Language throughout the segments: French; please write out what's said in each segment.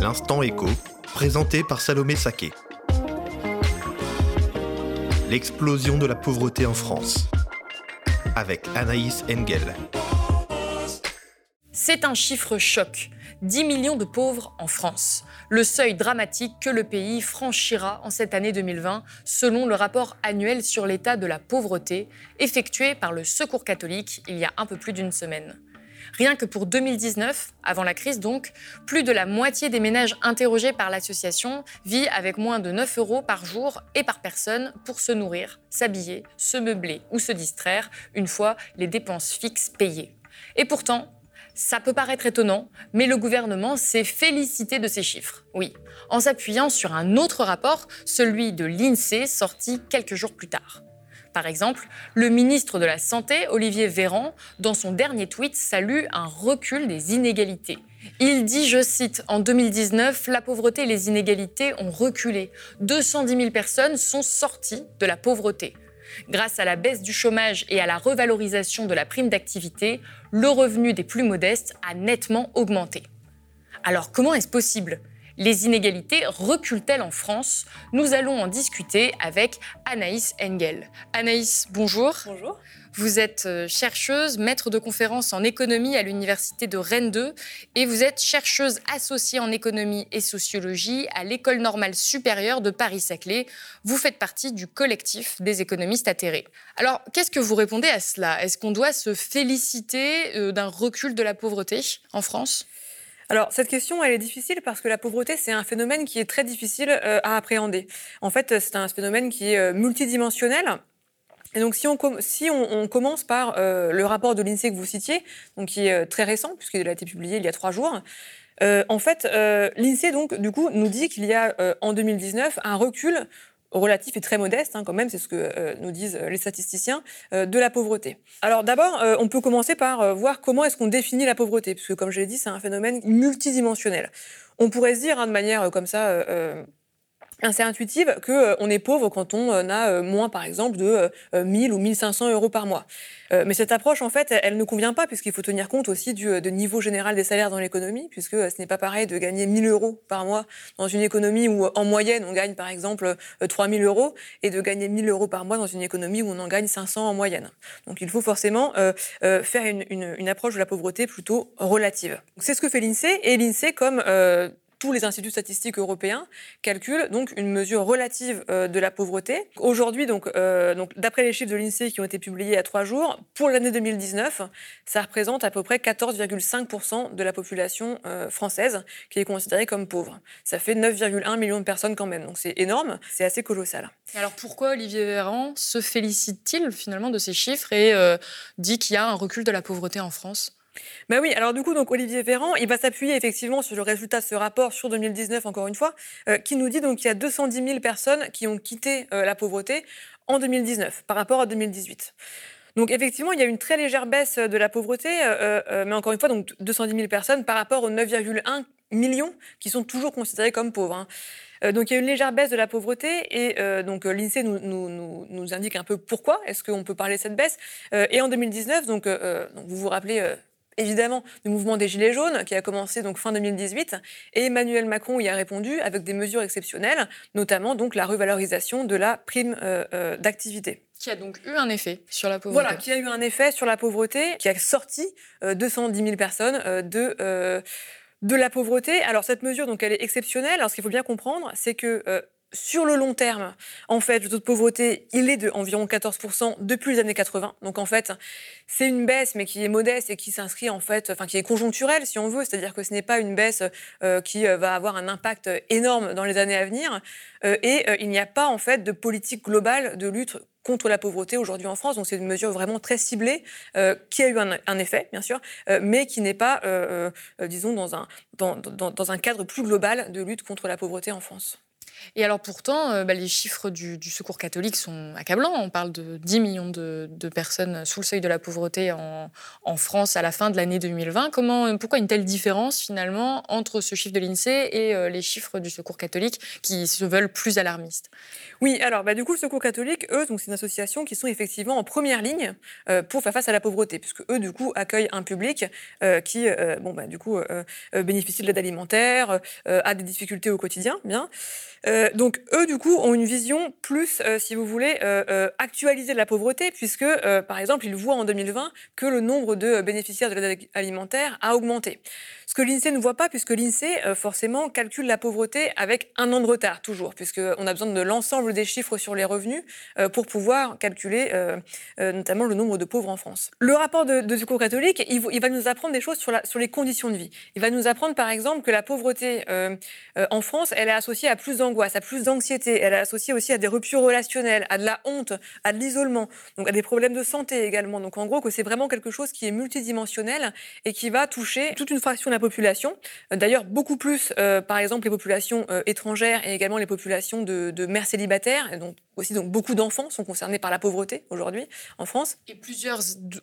L'instant écho, présenté par Salomé Saké. L'explosion de la pauvreté en France. Avec Anaïs Engel. C'est un chiffre choc. 10 millions de pauvres en France. Le seuil dramatique que le pays franchira en cette année 2020, selon le rapport annuel sur l'état de la pauvreté, effectué par le Secours catholique il y a un peu plus d'une semaine. Rien que pour 2019, avant la crise donc, plus de la moitié des ménages interrogés par l'association vit avec moins de 9 euros par jour et par personne pour se nourrir, s'habiller, se meubler ou se distraire une fois les dépenses fixes payées. Et pourtant, ça peut paraître étonnant, mais le gouvernement s'est félicité de ces chiffres. Oui, en s'appuyant sur un autre rapport, celui de l'INSEE, sorti quelques jours plus tard. Par exemple, le ministre de la Santé, Olivier Véran, dans son dernier tweet, salue un recul des inégalités. Il dit, je cite, En 2019, la pauvreté et les inégalités ont reculé. 210 000 personnes sont sorties de la pauvreté. Grâce à la baisse du chômage et à la revalorisation de la prime d'activité, le revenu des plus modestes a nettement augmenté. Alors comment est-ce possible? Les inégalités reculent-elles en France? Nous allons en discuter avec Anaïs Engel. Anaïs, bonjour. Bonjour. Vous êtes euh, chercheuse, maître de conférences en économie à l'université de Rennes 2 et vous êtes chercheuse associée en économie et sociologie à l'École normale supérieure de Paris-Saclay. Vous faites partie du collectif des économistes atterrés. Alors, qu'est-ce que vous répondez à cela? Est-ce qu'on doit se féliciter euh, d'un recul de la pauvreté en France? Alors, cette question, elle est difficile parce que la pauvreté, c'est un phénomène qui est très difficile euh, à appréhender. En fait, c'est un phénomène qui est euh, multidimensionnel. Et donc, si on, commence par euh, le rapport de l'INSEE que vous citiez, donc qui est très récent, puisqu'il a été publié il y a trois jours, en fait, l'INSEE, donc, du coup, nous dit qu'il y a en 2019 un recul relatif et très modeste, hein, quand même, c'est ce que euh, nous disent euh, les statisticiens, euh, de la pauvreté. Alors d'abord, on peut commencer par voir comment est-ce qu'on définit la pauvreté, puisque comme je l'ai dit, c'est un phénomène multidimensionnel. On pourrait se dire hein, de manière comme ça assez intuitive qu'on euh, est pauvre quand on euh, a euh, moins, par exemple, de 1000 ou 1500 euros par mois. mais cette approche, en fait, elle, ne convient pas, puisqu'il faut tenir compte aussi du niveau général des salaires dans l'économie, puisque ce n'est pas pareil de gagner 1000 euros par mois dans une économie où, en moyenne, on gagne, par exemple, 3000 euros, et de gagner 1000 euros par mois dans une économie où on en gagne 500 en moyenne. Donc il faut forcément faire une, une, approche de la pauvreté plutôt relative. C'est ce que fait l'INSEE, et l'INSEE, comme tous les instituts statistiques européens calculent donc une mesure relative euh, de la pauvreté. Aujourd'hui, donc, euh, donc d'après les chiffres de l'INSEE qui ont été publiés a trois jours, pour l'année 2019, ça représente à peu près 14,5% de la population euh, française qui est considérée comme pauvre. Ça fait 9,1 millions de personnes quand même, donc c'est énorme, c'est assez colossal. Alors pourquoi Olivier Véran se félicite-t-il finalement de ces chiffres et dit qu'il y a un recul de la pauvreté en France? Ben oui, alors du coup, donc Olivier Véran, il va s'appuyer effectivement sur le résultat de ce rapport sur 2019, encore une fois, euh, qui nous dit qu'il y a 210 000 personnes qui ont quitté euh, la pauvreté en 2019 par rapport à 2018. Donc effectivement, il y a une très légère baisse de la pauvreté, euh, mais encore une fois, donc 210 000 personnes par rapport aux 9,1 millions qui sont toujours considérés comme pauvres. Hein. donc il y a une légère baisse de la pauvreté et donc l'INSEE nous, nous, nous, indique un peu pourquoi est-ce qu'on peut parler de cette baisse. et en 2019, donc, donc vous vous rappelez évidemment du mouvement des Gilets jaunes qui a commencé donc fin 2018 et Emmanuel Macron y a répondu avec des mesures exceptionnelles, notamment donc la revalorisation de la prime euh, euh, d'activité. Qui a donc eu un effet sur la pauvreté. Voilà, qui a eu un effet sur la pauvreté, qui a sorti 210 euh, 000 personnes de, de la pauvreté. Alors cette mesure, donc, elle est exceptionnelle. Alors ce qu'il faut bien comprendre, c'est que sur le long terme, en fait, le taux de pauvreté, il est de environ 14% depuis les années 80. Donc, en fait, c'est une baisse, mais qui est modeste et qui s'inscrit, en fait, enfin, qui est conjoncturelle, si on veut. C'est-à-dire que ce n'est pas une baisse euh, qui euh, va avoir un impact énorme dans les années à venir. Euh, et il n'y a pas, en fait, de politique globale de lutte contre la pauvreté aujourd'hui en France. Donc c'est une mesure vraiment très ciblée qui a eu un, effet, bien sûr, mais qui n'est pas, disons, dans un, dans, dans un cadre plus global de lutte contre la pauvreté en France. Et alors pourtant, euh, bah, les chiffres du, Secours catholique sont accablants. On parle de 10 millions de, personnes sous le seuil de la pauvreté en, France à la fin de l'année 2020. Comment, pourquoi une telle différence finalement entre ce chiffre de l'INSEE et euh, les chiffres du Secours catholique qui se veulent plus alarmistes? Oui, alors bah, du coup, le Secours catholique, eux, c'est une association qui sont effectivement en première ligne euh, pour faire face à la pauvreté, puisque eux, du coup, accueillent un public qui, bon, bah, du coup, bénéficie de l'aide alimentaire, a des difficultés au quotidien, bien. Euh, donc eux, du coup, ont une vision plus, euh, si vous voulez, euh, actualisée de la pauvreté, puisque, par exemple, ils voient en 2020 que le nombre de bénéficiaires de l'aide alimentaire a augmenté. Ce que l'INSEE ne voit pas, puisque l'INSEE, forcément, calcule la pauvreté avec un an de retard, toujours, puisqu'on a besoin de l'ensemble des chiffres sur les revenus pour pouvoir calculer notamment le nombre de pauvres en France. Le rapport de, Secours catholique, il, va nous apprendre des choses sur, sur les conditions de vie. Il va nous apprendre, par exemple, que la pauvreté en France, elle est associée à plus d'angoisse, à plus d'anxiété, elle est associée aussi à des ruptures relationnelles, à de la honte, à de l'isolement, donc à des problèmes de santé également. Donc en gros, que c'est vraiment quelque chose qui est multidimensionnel et qui va toucher toute une fraction de la population. Euh, d'ailleurs, beaucoup plus, euh, par exemple, les populations euh, étrangères et également les populations de, mères célibataires. Aussi, donc, beaucoup d'enfants sont concernés par la pauvreté aujourd'hui en France. Et plusieurs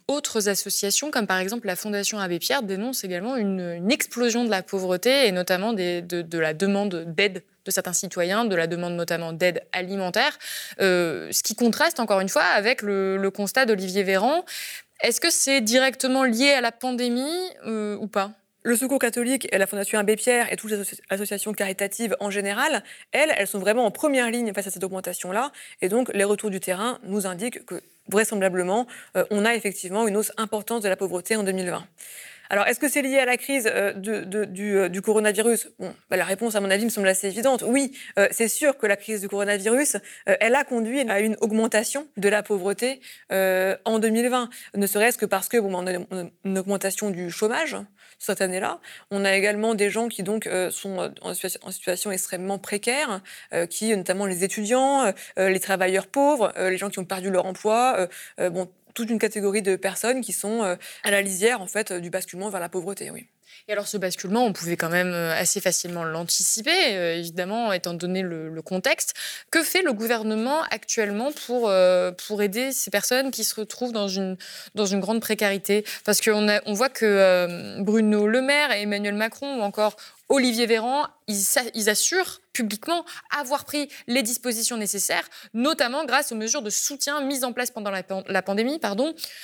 autres associations, comme par exemple la Fondation Abbé Pierre, dénoncent également une, explosion de la pauvreté et notamment de, la demande d'aide de certains citoyens, de la demande notamment d'aide alimentaire, ce qui contraste encore une fois avec le, le constat d'Olivier Véran. Est-ce que c'est directement lié à la pandémie ou pas? Le Secours catholique la Fondation Abbé Pierre et toutes les associations caritatives en général, elles, elles sont vraiment en première ligne face à cette augmentation-là. Et donc, les retours du terrain nous indiquent que, vraisemblablement, euh, on a effectivement une hausse importante de la pauvreté en 2020. Alors, est-ce que c'est lié à la crise euh, euh, du, coronavirus? Bah, La réponse, à mon avis, me semble assez évidente. Oui, c'est sûr que la crise du coronavirus, elle a conduit à une augmentation de la pauvreté en 2020, ne serait-ce que parce que bon, bah, on a une augmentation du chômage cette année-là. On a également des gens qui donc sont en situation, extrêmement précaire, qui notamment les étudiants, les travailleurs pauvres, les gens qui ont perdu leur emploi. bon, toute une catégorie de personnes qui sont euh, à la lisière en fait du basculement vers la pauvreté. Oui. Et alors ce basculement, on pouvait quand même euh, assez facilement l'anticiper, euh, évidemment, étant donné le, contexte. Que fait le gouvernement actuellement pour, pour aider ces personnes qui se retrouvent dans une, dans une grande précarité? Parce qu'on on voit que Bruno Le Maire Emmanuel Macron ou encore Olivier Véran, ils, assurent publiquement avoir pris les dispositions nécessaires, notamment grâce aux mesures de soutien mises en place pendant la, pandémie.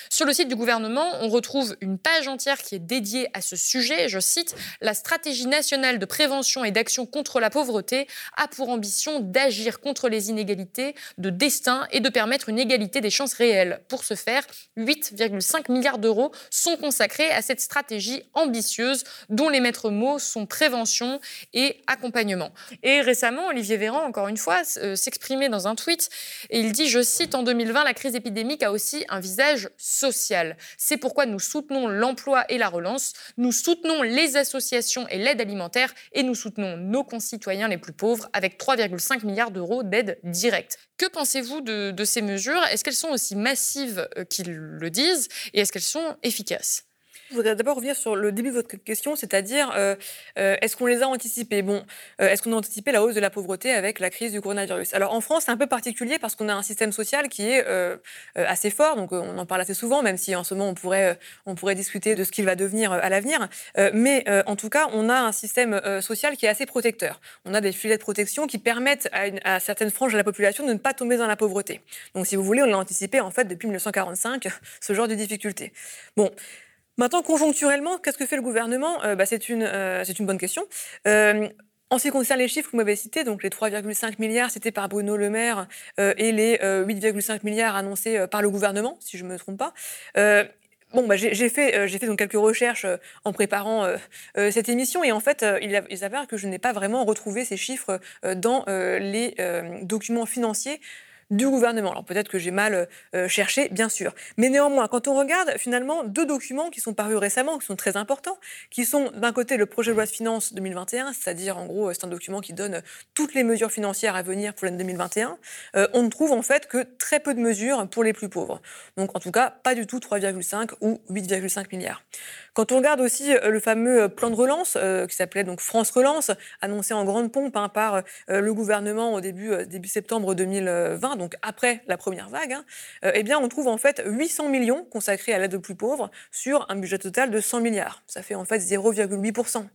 Sur le site du gouvernement, on retrouve une page entière qui est dédiée à ce sujet. Je cite La stratégie nationale de prévention et d'action contre la pauvreté a pour ambition d'agir contre les inégalités de destin et de permettre une égalité des chances réelles. Pour ce faire, 8,5 milliards d'euros sont consacrés à cette stratégie ambitieuse dont les maîtres mots sont prévention et accompagnement. Et récemment, Olivier Véran, encore une fois, euh, s'exprimait dans un tweet et il dit, je cite, en 2020, la crise épidémique a aussi un visage social. C'est pourquoi nous soutenons l'emploi et la relance, nous soutenons les associations et l'aide alimentaire et nous soutenons nos concitoyens les plus pauvres avec 3,5 milliards d'euros d'aide directe. Que pensez-vous de, de, ces mesures? Est-ce qu'elles sont aussi massives euh, qu'ils le disent? Et est-ce qu'elles sont efficaces? Je voudrais d'abord revenir sur le début de votre question, c'est-à-dire euh, euh, est-ce qu'on les a anticipés? Bon, euh, est-ce qu'on a anticipé la hausse de la pauvreté avec la crise du coronavirus? Alors en France, c'est un peu particulier parce qu'on a un système social qui est assez fort, donc on en parle assez souvent, même si en ce moment on pourrait, on pourrait discuter de ce qu'il va devenir à l'avenir. mais en tout cas, on a un système social qui est assez protecteur. On a des filets de protection qui permettent à, à certaines franges de la population de ne pas tomber dans la pauvreté. Donc si vous voulez, on l'a anticipé en fait depuis 1945, ce genre de difficultés. Bon. Maintenant, conjoncturellement, qu'est-ce que fait le gouvernement? Euh, bah, C'est une, euh, une bonne question. Euh, en ce qui concerne les chiffres que vous m'avez cités, donc les 3,5 milliards cités par Bruno Le Maire et les 8,5 milliards annoncés par le gouvernement, si je ne me trompe pas, Bon, bah, j'ai fait, fait donc quelques recherches en préparant cette émission et en fait, il, il s'avère que je n'ai pas vraiment retrouvé ces chiffres dans les documents financiers du gouvernement. Alors peut-être que j'ai mal euh, cherché, bien sûr. Mais néanmoins, quand on regarde finalement deux documents qui sont parus récemment, qui sont très importants, qui sont d'un côté le projet de loi de finances 2021, c'est-à-dire en gros c'est un document qui donne toutes les mesures financières à venir pour l'année 2021, euh, on ne trouve en fait que très peu de mesures pour les plus pauvres. Donc en tout cas, pas du tout 3,5 ou 8,5 milliards. Quand on regarde aussi le fameux plan de relance, qui s'appelait donc France Relance, annoncé en grande pompe hein, par le gouvernement au début, début septembre 2020, donc après la première vague, hein, eh bien, on trouve en fait 800 millions consacrés à l'aide aux plus pauvres sur un budget total de 100 milliards. Ça fait en fait 0,8%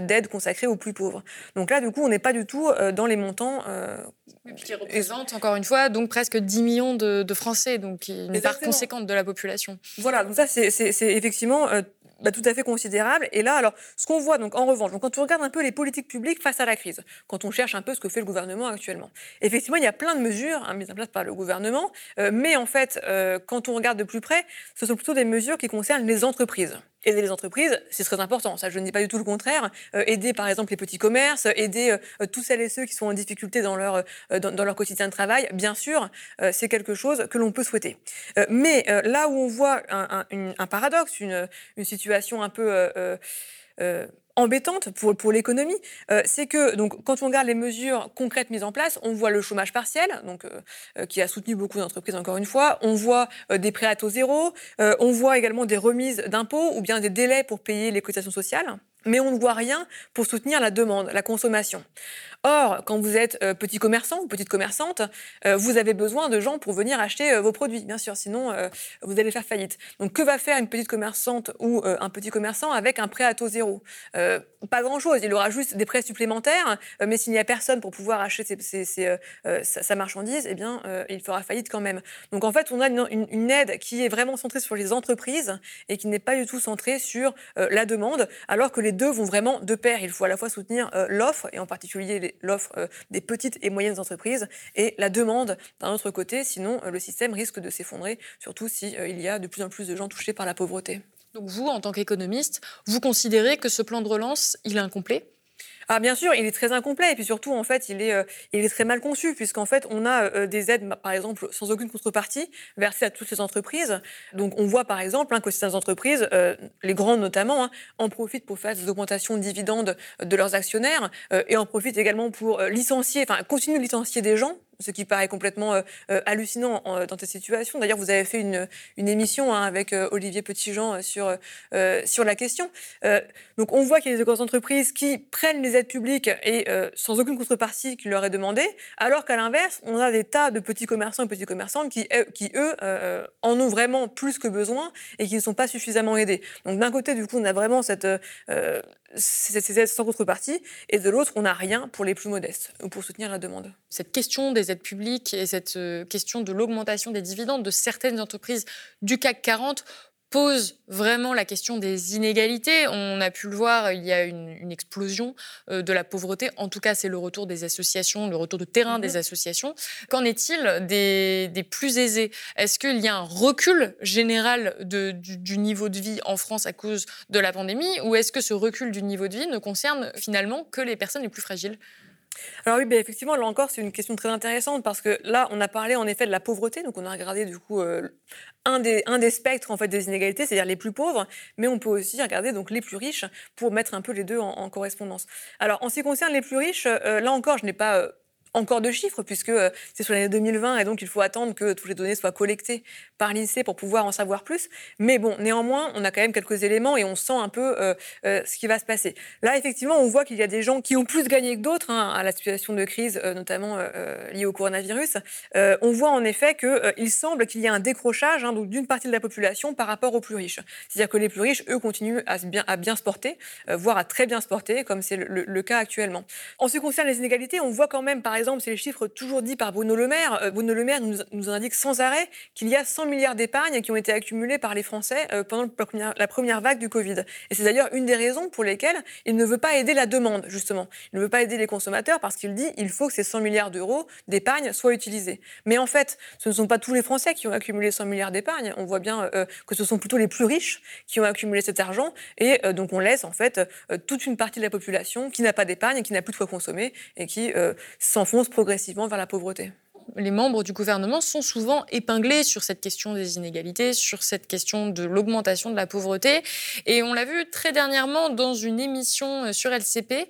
d'aide consacrée aux plus pauvres. Donc là, du coup, on n'est pas du tout dans les montants qui représente encore une fois donc presque 10 millions de, Français, donc une part conséquente de la population. Voilà, donc ça c'est effectivement euh, bah, tout à fait considérable. Et là, alors, ce qu'on voit donc en revanche, donc, quand on regarde un peu les politiques publiques face à la crise, quand on cherche un peu ce que fait le gouvernement actuellement, effectivement, il y a plein de mesures hein, mises en place par le gouvernement, euh, mais en fait, euh, quand on regarde de plus près, ce sont plutôt des mesures qui concernent les entreprises. Aider les entreprises, c'est très important. Ça, je ne dis pas du tout le contraire. Euh, aider, par exemple, les petits commerces, aider tous celles et ceux qui sont en difficulté dans leur, dans, leur quotidien de travail, bien sûr, c'est quelque chose que l'on peut souhaiter. mais là où on voit un, un paradoxe, une, une situation un peu embêtante pour, pour l'économie, euh, c'est que donc, quand on regarde les mesures concrètes mises en place, on voit le chômage partiel, donc, euh, euh, qui a soutenu beaucoup d'entreprises encore une fois, on voit des prêts à taux zéro, on voit également des remises d'impôts ou bien des délais pour payer les cotisations sociales mais on ne voit rien pour soutenir la demande, la consommation. Or, quand vous êtes euh, petit commerçant ou petite commerçante, euh, vous avez besoin de gens pour venir acheter euh, vos produits, bien sûr, sinon vous allez faire faillite. Donc, que va faire une petite commerçante ou un petit commerçant avec un prêt à taux zéro? Pas grand-chose. Il aura juste des prêts supplémentaires, mais s'il n'y a personne pour pouvoir acheter sa, marchandise, eh bien, il fera faillite quand même. Donc, en fait, on a une, aide qui est vraiment centrée sur les entreprises et qui n'est pas du tout centrée sur la demande, alors que les deux vont vraiment de pair. Il faut à la fois soutenir l'offre et en particulier l'offre euh, des petites et moyennes entreprises et la demande d'un autre côté, sinon euh, le système risque de s'effondrer, surtout s'il euh, il y a de plus en plus de gens touchés par la pauvreté. Donc vous, en tant qu'économiste, vous considérez que ce plan de relance, il est incomplet? Ah, bien sûr, il est très incomplet et puis surtout, en fait, il est, euh, il est très mal conçu puisqu'en fait, on a euh, des aides, par exemple, sans aucune contrepartie versées à toutes ces entreprises. Donc, on voit par exemple hein, que ces entreprises, euh, les grandes notamment, hein, en profitent pour faire des augmentations de dividendes de leurs actionnaires et en profitent également pour licencier, enfin, continuer de licencier des gens ce qui paraît complètement euh, euh, hallucinant dans cette situation. D'ailleurs, vous avez fait une, émission hein, avec euh, Olivier Petitjean sur, sur la question. donc, on voit qu'il y a des grosses entreprises qui prennent les aides publiques et sans aucune contrepartie qui leur est demandée, alors qu'à l'inverse, on a des tas de petits commerçants et petites commerçantes qui, qui eux, en ont vraiment plus que besoin et qui ne sont pas suffisamment aidés. Donc, d'un côté, du coup, on a vraiment cette ces aides sans contrepartie, et de l'autre, on n'a rien pour les plus modestes ou pour soutenir la demande. Cette question des aides publiques et cette euh, question de l'augmentation des dividendes de certaines entreprises du CAC 40 pose vraiment la question des inégalités. On a pu le voir, il y a une, explosion euh, de la pauvreté. En tout cas, c'est le retour des associations, le retour de terrain des mhm. associations. Qu'en est-il des, plus aisés? Est-ce qu'il y a un recul général du, niveau de vie en France à cause de la pandémie? Ou est-ce que ce recul du niveau de vie ne concerne finalement que les personnes les plus fragiles? Alors oui, ben effectivement, là encore, c'est une question très intéressante parce que là, on a parlé en effet de la pauvreté, donc on a regardé du coup euh, un, des, un des spectres en fait des inégalités, c'est-à-dire les plus pauvres, mais on peut aussi regarder donc les plus riches pour mettre un peu les deux en, correspondance. Alors en ce qui concerne les plus riches, euh, là encore, je n'ai pas euh, encore de chiffres, puisque euh, c'est sur l'année 2020 et donc il faut attendre que toutes les données soient collectées par l'INSEE pour pouvoir en savoir plus. Mais bon, néanmoins, on a quand même quelques éléments et on sent un peu euh, euh, ce qui va se passer. Là, effectivement, on voit qu'il y a des gens qui ont plus gagné que d'autres hein, à la situation de crise, notamment liée au coronavirus. on voit en effet qu'il semble qu'il y a un décrochage hein, d'une partie de la population par rapport aux plus riches. C'est-à-dire que les plus riches, eux, continuent à bien, à bien se porter, voire à très bien se porter, comme c'est le, le, cas actuellement. En ce qui concerne les inégalités, on voit quand même, par exemple, c'est les chiffres toujours dits par Bruno Le Maire. Euh, Bruno Le Maire nous, indique sans arrêt qu'il y a 100 milliards d'épargne qui ont été accumulés par les Français euh, pendant la première, vague du Covid. Et c'est d'ailleurs une des raisons pour lesquelles il ne veut pas aider la demande, justement. Il ne veut pas aider les consommateurs parce qu'il dit qu'il faut que ces 100 milliards d'euros d'épargne soient utilisés. Mais en fait, ce ne sont pas tous les Français qui ont accumulé 100 milliards d'épargne. On voit bien euh, que ce sont plutôt les plus riches qui ont accumulé cet argent. Et donc on laisse en fait toute une partie de la population qui n'a pas d'épargne, qui n'a plus de quoi consommer et qui s'enfonce progressivement vers la pauvreté les membres du gouvernement sont souvent épinglés sur cette question des inégalités, sur cette question de l'augmentation de la pauvreté. Et on l'a vu très dernièrement dans une émission sur LCP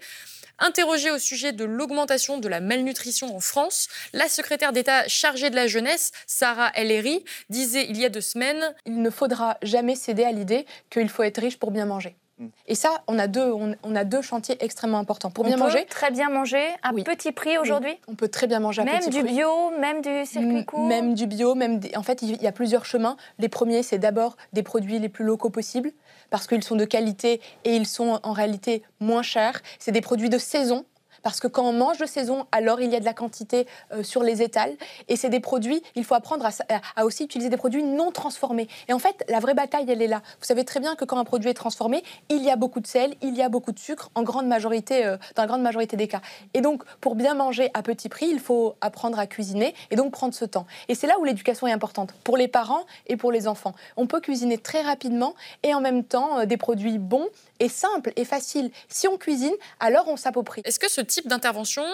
Interrogée au sujet de l'augmentation de la malnutrition en France, la secrétaire d'État chargée de la jeunesse, Sarah Ellery, disait il y a deux semaines Il ne faudra jamais céder à l'idée qu'il faut être riche pour bien manger. Et ça, on a deux, on, a deux chantiers extrêmement importants. Pour on bien peut manger. Très bien manger à petit prix aujourd'hui? On peut très bien manger à même petit prix. Même du bio, même du circuit court? Même du bio, même. En fait, il y a plusieurs chemins. Les premiers, c'est d'abord des produits les plus locaux possibles parce qu'ils sont de qualité et ils sont en réalité moins chers. C'est des produits de saison. Parce que quand on mange de saison, alors il y a de la quantité euh, sur les étals. Et c'est des produits, il faut apprendre à, aussi utiliser des produits non transformés. Et en fait, la vraie bataille, elle est là. Vous savez très bien que quand un produit est transformé, il y a beaucoup de sel, il y a beaucoup de sucre, en grande majorité, euh, dans la grande majorité des cas. Et donc, pour bien manger à petit prix, il faut apprendre à cuisiner et donc prendre ce temps. Et c'est là où l'éducation est importante, pour les parents et pour les enfants. On peut cuisiner très rapidement et en même temps euh, des produits bons et simples et faciles. Si on cuisine, alors on s'approprie. Est-ce que ce type d'intervention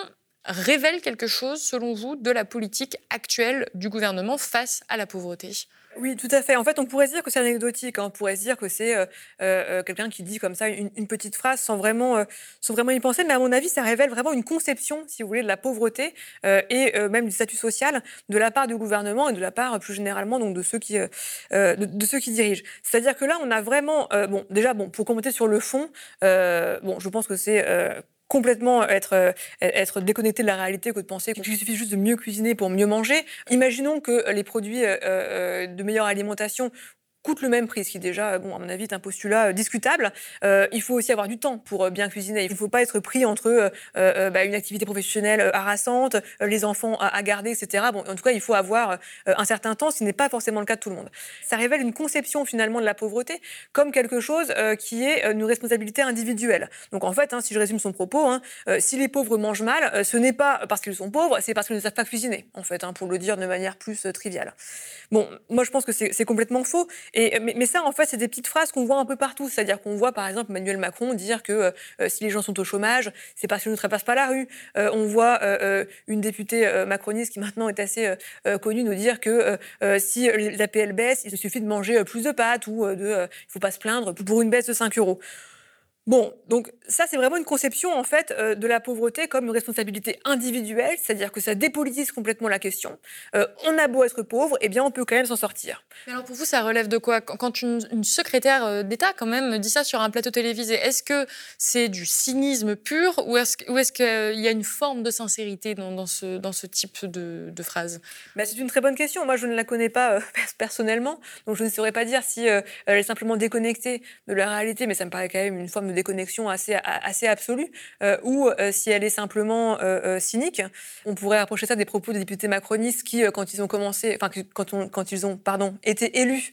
révèle quelque chose, selon vous, de la politique actuelle du gouvernement face à la pauvreté? Oui, tout à fait. En fait, on pourrait dire que c'est anecdotique. Hein. On pourrait dire que c'est euh, euh, quelqu'un qui dit comme ça une, petite phrase sans vraiment, euh, sans vraiment y penser. Mais à mon avis, ça révèle vraiment une conception, si vous voulez, de la pauvreté et même du statut social de la part du gouvernement et de la part plus généralement donc de ceux qui, de, ceux qui dirigent. C'est-à-dire que là, on a vraiment, bon, déjà, bon, pour commenter sur le fond, bon, je pense que c'est complètement être, euh, être déconnecté de la réalité que de penser qu'il suffit juste de mieux cuisiner pour mieux manger. Imaginons que les produits euh, euh, de meilleure alimentation coûte le même prix, ce qui déjà, bon, à mon avis, est un postulat euh, discutable. Euh, il faut aussi avoir du temps pour euh, bien cuisiner. Il ne faut pas être pris entre bah, une activité professionnelle harassante, les enfants à, garder, etc. Bon, en tout cas, il faut avoir un certain temps, ce n'est pas forcément le cas de tout le monde. Ça révèle une conception finalement de la pauvreté comme quelque chose qui est une responsabilité individuelle. Donc en fait, hein, si je résume son propos, hein, si les pauvres mangent mal, ce n'est pas parce qu'ils sont pauvres, c'est parce qu'ils ne savent pas cuisiner, en fait, hein, pour le dire de manière plus triviale. Bon, moi je pense que c'est complètement faux mais, ça, en fait, c'est des petites phrases qu'on voit un peu partout. C'est-à-dire qu'on voit, par exemple, Emmanuel Macron dire que euh, si les gens sont au chômage, c'est parce qu'ils ne trépassent pas la rue. Euh, on voit euh, une députée macroniste qui maintenant est assez connue nous dire que si la PL baisse, il suffit de manger plus de pâtes ou de, il ne faut pas se plaindre pour une baisse de 5 euros. Bon, donc ça c'est vraiment une conception en fait euh, de la pauvreté comme une responsabilité individuelle, c'est-à-dire que ça dépolitise complètement la question. Euh, on a beau être pauvre, eh bien on peut quand même s'en sortir. Mais alors pour vous ça relève de quoi? Quand une, secrétaire euh, d'État quand même dit ça sur un plateau télévisé, est-ce que c'est du cynisme pur ou est-ce est qu'il y a une forme de sincérité dans, ce, dans ce type de, de phrase? Bah, C'est une très bonne question. Moi je ne la connais pas personnellement, donc je ne saurais pas dire si elle est simplement déconnectée de la réalité, mais ça me paraît quand même une forme de déconnexion assez, assez absolue, euh, ou euh, si elle est simplement euh, cynique, on pourrait approcher ça des propos des députés macronistes qui, quand ils ont commencé, enfin, quand, on, ils ont, pardon, été élus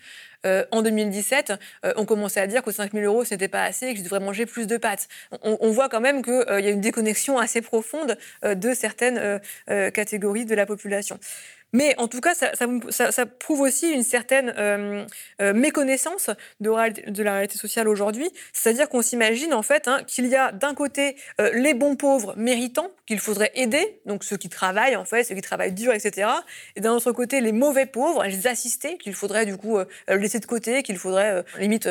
en 2017, ont commencé à dire que 5 000 euros, ce n'était pas assez et qu'ils devraient manger plus de pâtes. On, voit quand même qu'il y a une déconnexion assez profonde de certaines catégories de la population. Mais en tout cas, ça, prouve aussi une certaine euh, euh, méconnaissance de, la réalité sociale aujourd'hui. C'est-à-dire qu'on s'imagine en fait hein, qu'il y a d'un côté euh, les bons pauvres méritants qu'il faudrait aider, donc ceux qui travaillent en fait, ceux qui travaillent dur, etc. Et d'un autre côté, les mauvais pauvres, les assistés qu'il faudrait du coup laisser de côté, qu'il faudrait limite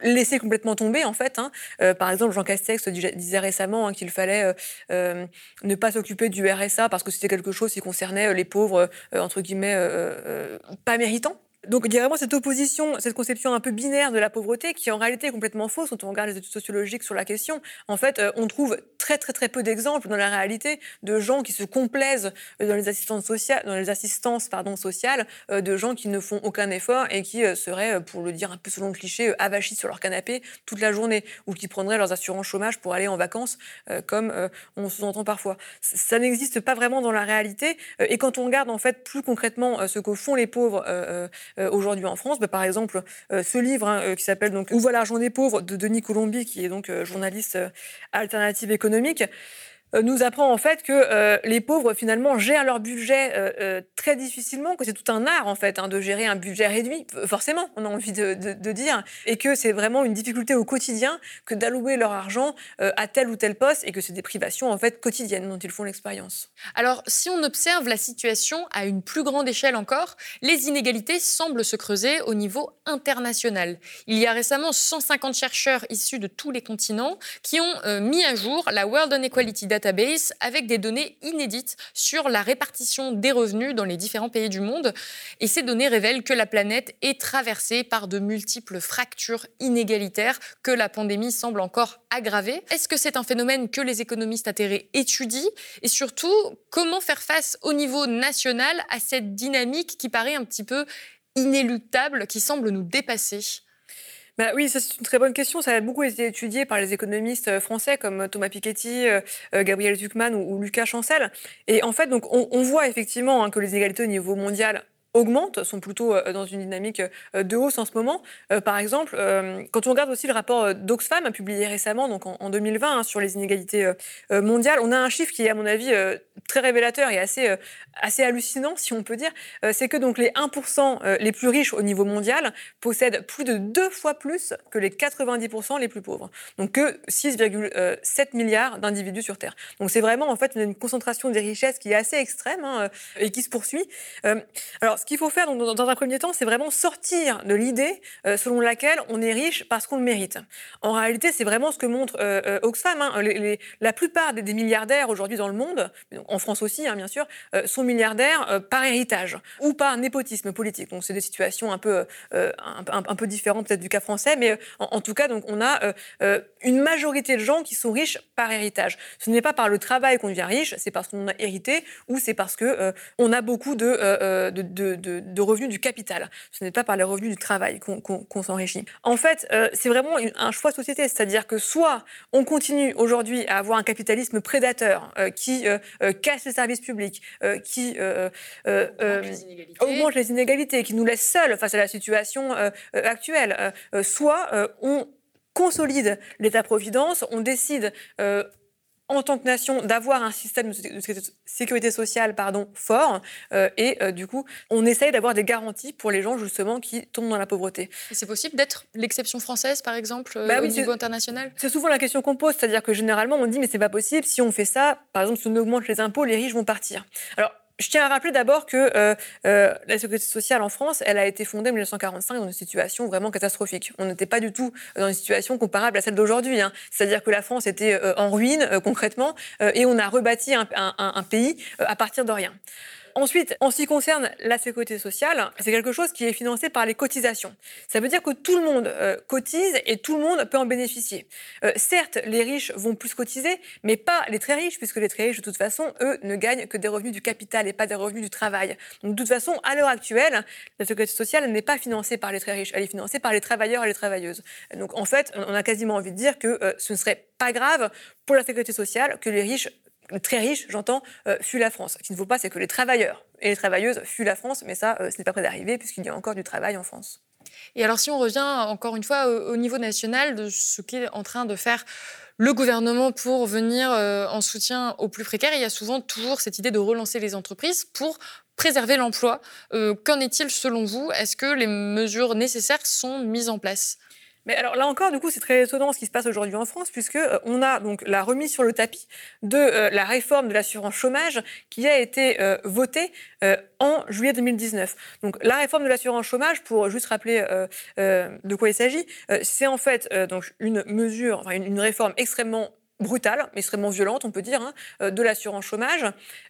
laisser complètement tomber en fait. Hein. par exemple, Jean Castex disait récemment hein, qu'il fallait ne pas s'occuper du RSA parce que c'était quelque chose qui concernait les pauvres entre guillemets, euh, euh, pas méritant. Donc il y a vraiment cette opposition, cette conception un peu binaire de la pauvreté qui en réalité est complètement fausse quand on regarde les études sociologiques sur la question. En fait, on trouve très très très peu d'exemples dans la réalité de gens qui se complaisent dans les assistances sociales, dans les assistances pardon sociales, de gens qui ne font aucun effort et qui seraient, pour le dire un peu selon le cliché, avachis sur leur canapé toute la journée ou qui prendraient leurs assurances chômage pour aller en vacances, comme on sous-entend parfois. Ça n'existe pas vraiment dans la réalité. Et quand on regarde en fait plus concrètement ce que font les pauvres euh, aujourd'hui en France. Bah, par exemple, euh, ce livre hein, euh, qui s'appelle donc Où va l'argent des pauvres de Denis Colombi, qui est donc journaliste alternative économique. Nous apprend en fait que les pauvres finalement gèrent leur budget très difficilement, que c'est tout un art en fait hein, de gérer un budget réduit, forcément, on a envie de, de dire, et que c'est vraiment une difficulté au quotidien que d'allouer leur argent à tel ou tel poste et que c'est des privations en fait quotidiennes dont ils font l'expérience. Alors, si on observe la situation à une plus grande échelle encore, les inégalités semblent se creuser au niveau international. Il y a récemment 150 chercheurs issus de tous les continents qui ont euh, mis à jour la World Inequality Avec des données inédites sur la répartition des revenus dans les différents pays du monde. Et ces données révèlent que la planète est traversée par de multiples fractures inégalitaires que la pandémie semble encore aggraver. Est-ce que c'est un phénomène que les économistes atterrés étudient? Et surtout, comment faire face au niveau national à cette dynamique qui paraît un petit peu inéluctable, qui semble nous dépasser? Bah oui, c'est une très bonne question. Ça a beaucoup été étudié par les économistes euh, français comme Thomas Piketty, euh, euh, Gabriel Zuckman ou, Lucas Chancel. Et en fait, donc, on, voit effectivement hein, que les inégalités au niveau mondial augmentent, sont plutôt euh, dans une dynamique euh, de hausse en ce moment. Euh, par exemple, quand on regarde aussi le rapport d'Oxfam publié récemment, donc en, 2020, hein, sur les inégalités mondiales, on a un chiffre qui est à mon avis très révélateur et assez, assez hallucinant, si on peut dire. C'est que donc les 1% les plus riches au niveau mondial possèdent plus de deux fois plus que les 90% les plus pauvres. Donc que 6,7 milliards d'individus sur Terre. Donc c'est vraiment en fait une concentration des richesses qui est assez extrême hein, et qui se poursuit. alors ce qu'il faut faire dans, un premier temps, c'est vraiment sortir de l'idée euh, selon laquelle on est riche parce qu'on le mérite. En réalité, c'est vraiment ce que montre euh, euh, Oxfam. Hein. la plupart des, milliardaires aujourd'hui dans le monde, en France aussi, hein, bien sûr, sont milliardaires par héritage ou par népotisme politique. Donc, c'est des situations un peu, un, peu différentes peut-être du cas français, mais en, tout cas, donc, on a une majorité de gens qui sont riches par héritage. Ce n'est pas par le travail qu'on devient riche, c'est parce qu'on a hérité ou c'est parce que on a beaucoup de, revenus du capital. Ce n'est pas par les revenus du travail qu'on s'enrichit. En fait, euh, c'est vraiment un choix de société, c'est-à-dire que soit on continue aujourd'hui à avoir un capitalisme prédateur euh, qui euh, casse les services publics, qui augmente les inégalités, qui nous laisse seuls face à la situation actuelle, soit on consolide l'État-providence, on décide en tant que nation d'avoir un système de sécurité sociale pardon, fort euh, et euh, du coup on essaye d'avoir des garanties pour les gens justement qui tombent dans la pauvreté. C'est possible d'être l'exception française par exemple euh, bah au niveau international? C'est souvent la question qu'on pose, c'est-à-dire que généralement on dit mais c'est pas possible, si on fait ça, par exemple si on augmente les impôts, les riches vont partir. Alors je tiens à rappeler d'abord que euh, euh, la sécurité sociale en France, elle a été fondée en 1945 dans une situation vraiment catastrophique. On n'était pas du tout dans une situation comparable à celle d'aujourd'hui. Hein. C'est-à-dire que la France était euh, en ruine concrètement et on a rebâti un pays à partir de rien. Ensuite, en ce qui concerne la sécurité sociale, c'est quelque chose qui est financé par les cotisations. Ça veut dire que tout le monde euh, cotise et tout le monde peut en bénéficier. Euh, certes, les riches vont plus cotiser, mais pas les très riches, puisque les très riches, de toute façon, eux, ne gagnent que des revenus du capital et pas des revenus du travail. Donc, de toute façon, à l'heure actuelle, la sécurité sociale n'est pas financée par les très riches, elle est financée par les travailleurs et les travailleuses. Donc, en fait, on a quasiment envie de dire que euh, ce ne serait pas grave pour la sécurité sociale que les riches très riches, j'entends, euh, la France. Ce qu'il ne faut pas, c'est que les travailleurs et les travailleuses fuient la France, mais ça, euh, ce n'est pas prêt d'arriver puisqu'il y a encore du travail en France. Et alors, si on revient encore une fois au, niveau national de ce qu'est en train de faire le gouvernement pour venir euh, en soutien aux plus précaires, il y a souvent toujours cette idée de relancer les entreprises pour préserver l'emploi. Qu'en est-il selon vous? Est-ce que les mesures nécessaires sont mises en place? Mais alors là encore, du coup, c'est très étonnant ce qui se passe aujourd'hui en France, puisque euh, on a donc la remise sur le tapis de euh, la réforme de l'assurance chômage qui a été euh, votée en juillet 2019. Donc la réforme de l'assurance chômage, pour juste rappeler de quoi il s'agit, c'est en fait donc une mesure, enfin une réforme extrêmement brutale, mais extrêmement violente, on peut dire, hein, euh, de l'assurance chômage,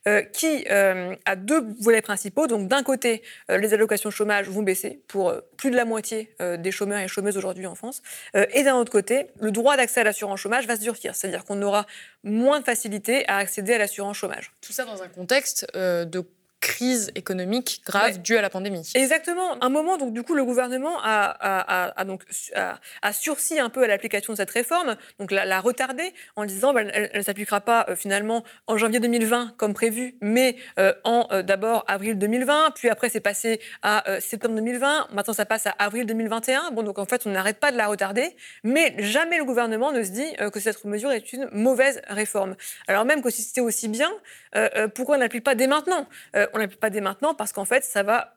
euh, qui euh, a deux volets principaux. Donc, d'un côté, les allocations chômage vont baisser pour plus de la moitié des chômeurs et chômeuses aujourd'hui en France. et d'un autre côté, le droit d'accès à l'assurance chômage va se durcir, c'est-à-dire qu'on aura moins de facilité à accéder à l'assurance chômage. Tout ça dans un contexte de crise économique grave due à la pandémie. Exactement. Un moment, donc du coup, le gouvernement a, donc a, sursi un peu à l'application de cette réforme, donc l'a, retardée en disant qu'elle bah, elle, ne s'appliquera pas euh, finalement en janvier 2020 comme prévu, mais euh, en euh, d'abord avril 2020, puis après c'est passé à septembre 2020, maintenant ça passe à avril 2021. Bon, donc en fait on n'arrête pas de la retarder, mais jamais le gouvernement ne se dit que cette mesure est une mauvaise réforme. Alors même que si c'était aussi bien, pourquoi on n'applique pas dès maintenant? On n'applique pas dès maintenant parce qu'en fait ça va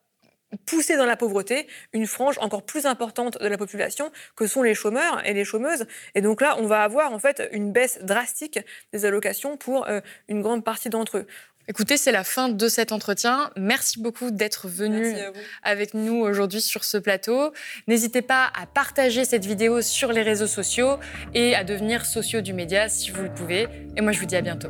pousser dans la pauvreté une frange encore plus importante de la population que sont les chômeurs et les chômeuses. Et donc là, on va avoir en fait une baisse drastique des allocations pour euh, une grande partie d'entre eux. Écoutez, c'est la fin de cet entretien. Merci beaucoup d'être venu avec nous aujourd'hui sur ce plateau. N'hésitez pas à partager cette vidéo sur les réseaux sociaux et à devenir sociaux du média si vous le pouvez. Et moi, je vous dis à bientôt